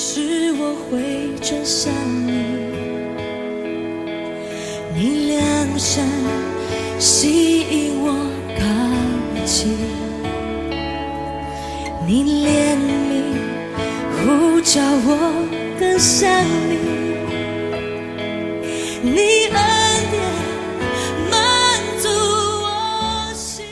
是我会转向你。你良善吸引我靠近，你怜悯呼叫我更像你。你恩典满足我心。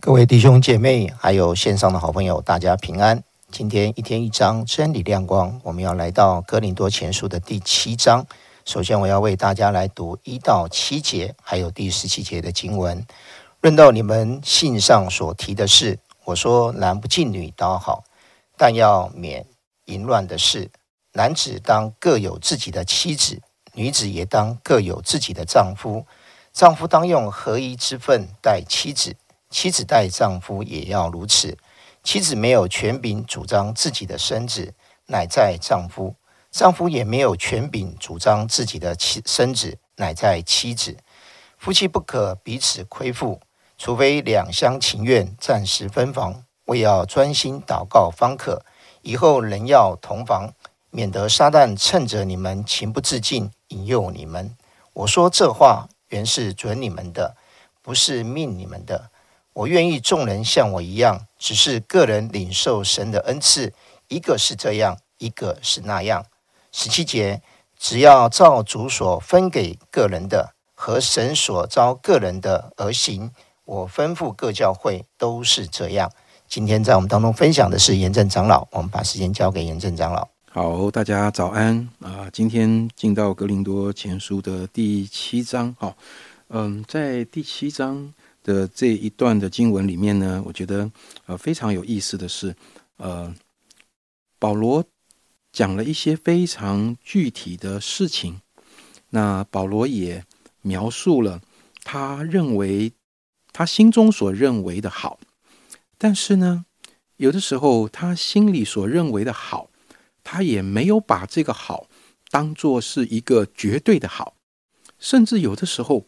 各位弟兄姐妹，还有线上的好朋友，大家平安。今天一天一章真理亮光，我们要来到哥林多前书的第七章。首先，我要为大家来读一到七节，还有第十七节的经文。论到你们信上所提的事，我说男不敬女倒好，但要免淫乱的事。男子当各有自己的妻子，女子也当各有自己的丈夫。丈夫当用合一之分待妻子，妻子待丈夫也要如此。妻子没有权柄主张自己的身子，乃在丈夫；丈夫也没有权柄主张自己的妻身子，乃在妻子。夫妻不可彼此亏负，除非两厢情愿，暂时分房，为要专心祷告方可。以后仍要同房，免得撒旦趁着你们情不自禁，引诱你们。我说这话原是准你们的，不是命你们的。我愿意众人像我一样，只是个人领受神的恩赐，一个是这样，一个是那样。十七节，只要照主所分给个人的和神所招个人的而行，我吩咐各教会都是这样。今天在我们当中分享的是严正长老，我们把时间交给严正长老。好，大家早安啊！今天进到格林多前书的第七章。好，嗯，在第七章。的这一段的经文里面呢，我觉得呃非常有意思的是，呃，保罗讲了一些非常具体的事情。那保罗也描述了他认为他心中所认为的好，但是呢，有的时候他心里所认为的好，他也没有把这个好当做是一个绝对的好，甚至有的时候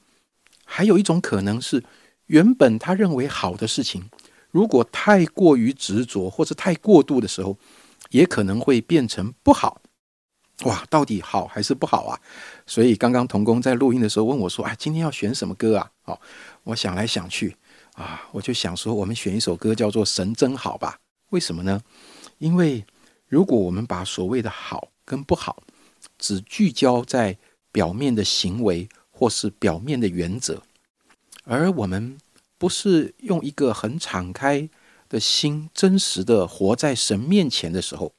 还有一种可能是。原本他认为好的事情，如果太过于执着或者太过度的时候，也可能会变成不好。哇，到底好还是不好啊？所以刚刚童工在录音的时候问我说：“哎，今天要选什么歌啊？”好，我想来想去啊，我就想说，我们选一首歌叫做《神真好》吧。为什么呢？因为如果我们把所谓的好跟不好只聚焦在表面的行为或是表面的原则。而我们不是用一个很敞开的心，真实的活在神面前的时候，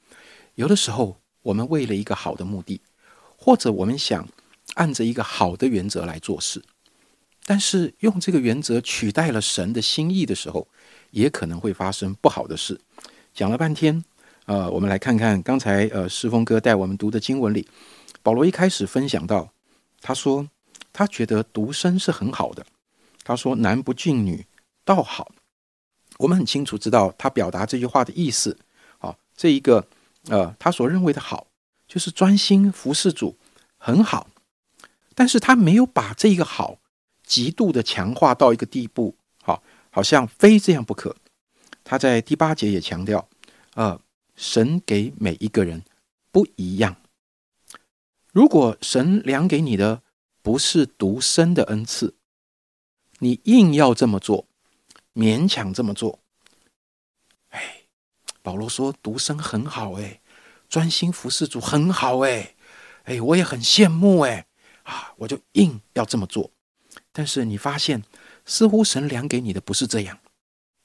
有的时候我们为了一个好的目的，或者我们想按着一个好的原则来做事，但是用这个原则取代了神的心意的时候，也可能会发生不好的事。讲了半天，呃，我们来看看刚才呃诗峰哥带我们读的经文里，保罗一开始分享到，他说他觉得独身是很好的。他说：“男不敬女，倒好。”我们很清楚知道他表达这句话的意思。好，这一个呃，他所认为的好，就是专心服侍主，很好。但是他没有把这个好极度的强化到一个地步，好，好像非这样不可。他在第八节也强调，呃，神给每一个人不一样。如果神量给你的不是独生的恩赐，你硬要这么做，勉强这么做，哎，保罗说独生很好，哎，专心服侍主很好，哎，哎，我也很羡慕，哎，啊，我就硬要这么做。但是你发现，似乎神量给你的不是这样，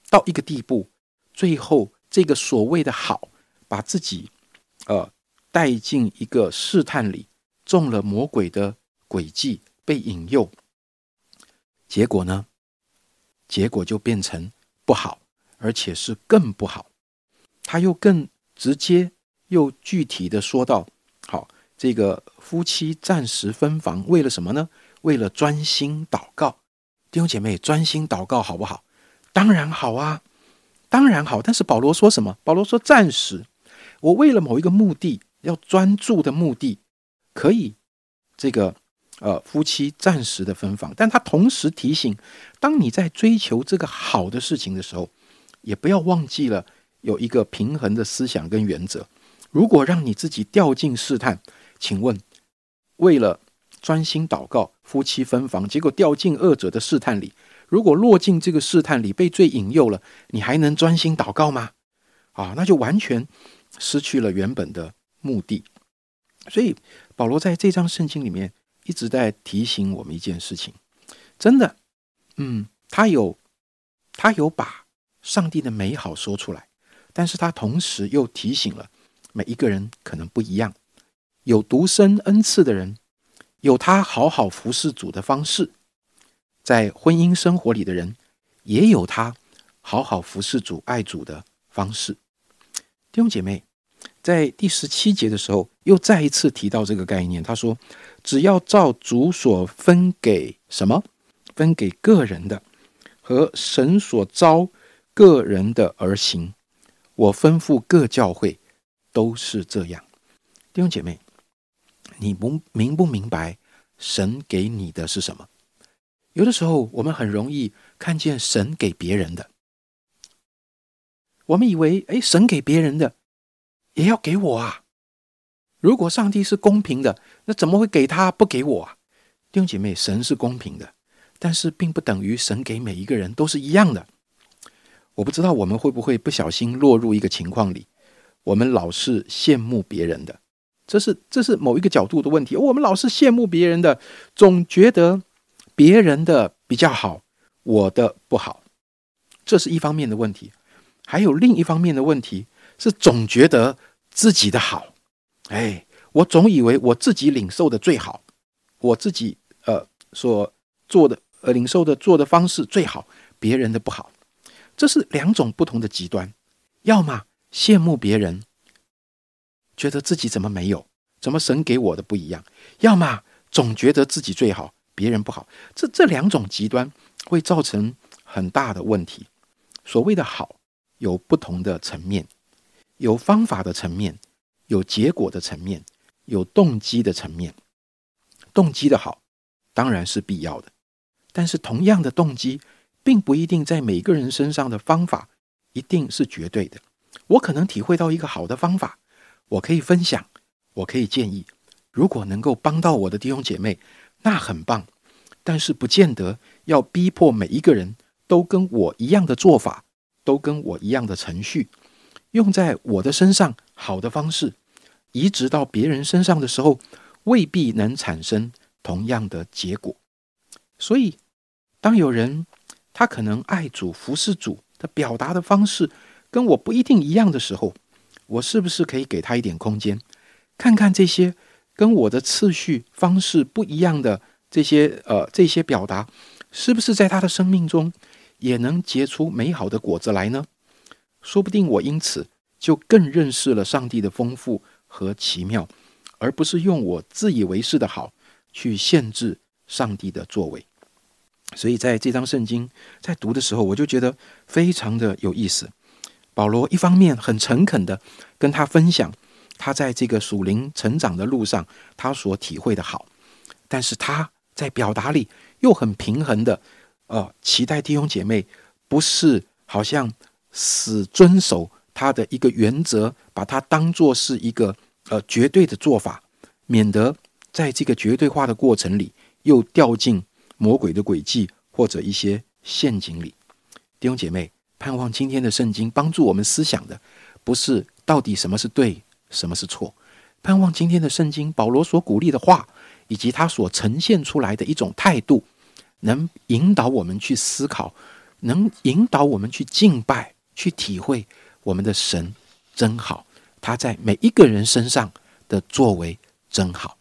到一个地步，最后这个所谓的好，把自己呃带进一个试探里，中了魔鬼的诡计，被引诱。结果呢？结果就变成不好，而且是更不好。他又更直接又具体的说到：好，这个夫妻暂时分房，为了什么呢？为了专心祷告。弟兄姐妹，专心祷告好不好？当然好啊，当然好。但是保罗说什么？保罗说暂时，我为了某一个目的，要专注的目的，可以这个。呃，夫妻暂时的分房，但他同时提醒，当你在追求这个好的事情的时候，也不要忘记了有一个平衡的思想跟原则。如果让你自己掉进试探，请问，为了专心祷告，夫妻分房，结果掉进二者的试探里，如果落进这个试探里，被罪引诱了，你还能专心祷告吗？啊，那就完全失去了原本的目的。所以保罗在这章圣经里面一直在提醒我们一件事情，真的，嗯，他有他有把上帝的美好说出来，但是他同时又提醒了每一个人可能不一样，有独生恩赐的人，有他好好服侍主的方式，在婚姻生活里的人，也有他好好服侍主爱主的方式。弟兄姐妹。在第十七节的时候，又再一次提到这个概念。他说：“只要照主所分给什么，分给个人的，和神所招个人的而行。我吩咐各教会都是这样。”弟兄姐妹，你不明不明白神给你的是什么？有的时候，我们很容易看见神给别人的，我们以为，哎，神给别人的。也要给我啊！如果上帝是公平的，那怎么会给他不给我啊？弟兄姐妹，神是公平的，但是并不等于神给每一个人都是一样的。我不知道我们会不会不小心落入一个情况里，我们老是羡慕别人的，这是这是某一个角度的问题。我们老是羡慕别人的，总觉得别人的比较好，我的不好，这是一方面的问题。还有另一方面的问题是，总觉得。自己的好，哎，我总以为我自己领受的最好，我自己呃所做的呃领受的做的方式最好，别人的不好，这是两种不同的极端。要么羡慕别人，觉得自己怎么没有，怎么神给我的不一样；要么总觉得自己最好，别人不好。这这两种极端会造成很大的问题。所谓的好，有不同的层面。有方法的层面，有结果的层面，有动机的层面。动机的好当然是必要的，但是同样的动机，并不一定在每个人身上的方法一定是绝对的。我可能体会到一个好的方法，我可以分享，我可以建议。如果能够帮到我的弟兄姐妹，那很棒。但是不见得要逼迫每一个人都跟我一样的做法，都跟我一样的程序。用在我的身上好的方式，移植到别人身上的时候，未必能产生同样的结果。所以，当有人他可能爱主、服侍主的表达的方式跟我不一定一样的时候，我是不是可以给他一点空间，看看这些跟我的次序方式不一样的这些呃这些表达，是不是在他的生命中也能结出美好的果子来呢？说不定我因此就更认识了上帝的丰富和奇妙，而不是用我自以为是的好去限制上帝的作为。所以在这张圣经在读的时候，我就觉得非常的有意思。保罗一方面很诚恳的跟他分享他在这个属灵成长的路上他所体会的好，但是他在表达里又很平衡的，呃，期待弟兄姐妹不是好像。死遵守他的一个原则，把它当做是一个呃绝对的做法，免得在这个绝对化的过程里又掉进魔鬼的诡计或者一些陷阱里。弟兄姐妹，盼望今天的圣经帮助我们思想的，不是到底什么是对，什么是错。盼望今天的圣经，保罗所鼓励的话，以及他所呈现出来的一种态度，能引导我们去思考，能引导我们去敬拜。去体会我们的神真好，他在每一个人身上的作为真好。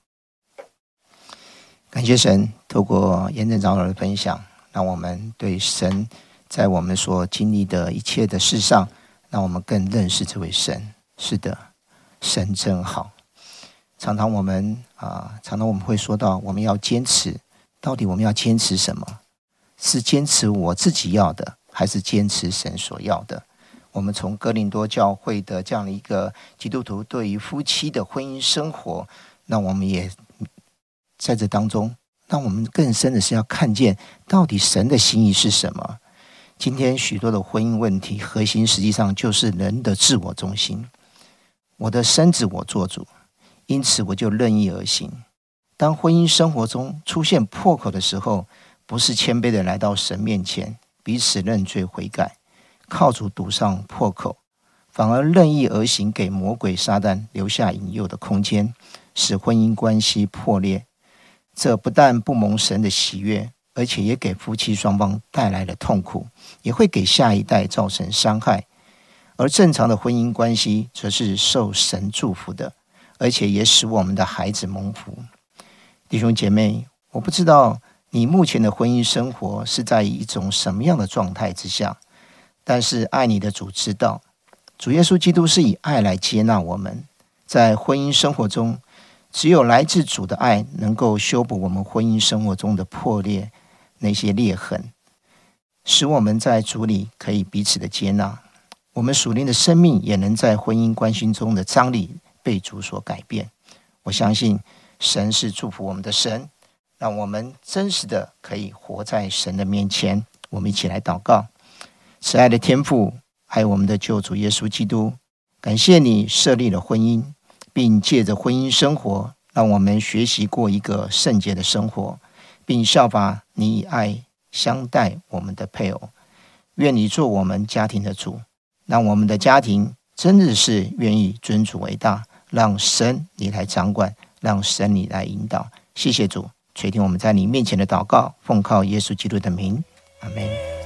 感谢神，透过严正长老的分享，让我们对神在我们所经历的一切的事上，让我们更认识这位神。是的，神真好。常常我们啊，常常我们会说到，我们要坚持，到底我们要坚持什么？是坚持我自己要的，还是坚持神所要的？我们从哥林多教会的这样的一个基督徒对于夫妻的婚姻生活，那我们也在这当中，那我们更深的是要看见到底神的心意是什么。今天许多的婚姻问题核心实际上就是人的自我中心。我的身子我做主，因此我就任意而行。当婚姻生活中出现破口的时候，不是谦卑的来到神面前彼此认罪悔改，靠主堵上破口，反而任意而行，给魔鬼撒旦留下引诱的空间，使婚姻关系破裂。这不但不蒙神的喜悦，而且也给夫妻双方带来了痛苦，也会给下一代造成伤害。而正常的婚姻关系，则是受神祝福的，而且也使我们的孩子蒙福。弟兄姐妹，我不知道你目前的婚姻生活是在一种什么样的状态之下，但是爱你的主知道，主耶稣基督是以爱来接纳我们。在婚姻生活中，只有来自主的爱，能够修补我们婚姻生活中的破裂那些裂痕，使我们在主里可以彼此的接纳，我们属灵的生命也能在婚姻关系中的张力被主所改变。我相信。神是祝福我们的神，让我们真实的可以活在神的面前。我们一起来祷告：慈爱的天父，爱我们的救主耶稣基督，感谢你设立了婚姻，并借着婚姻生活，让我们学习过一个圣洁的生活，并效法你以爱相待我们的配偶。愿你做我们家庭的主，让我们的家庭真的是愿意尊主为大，让神你来掌管。让神你来引导，谢谢主垂听我们在你面前的祷告，奉靠耶稣基督的名，阿门。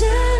just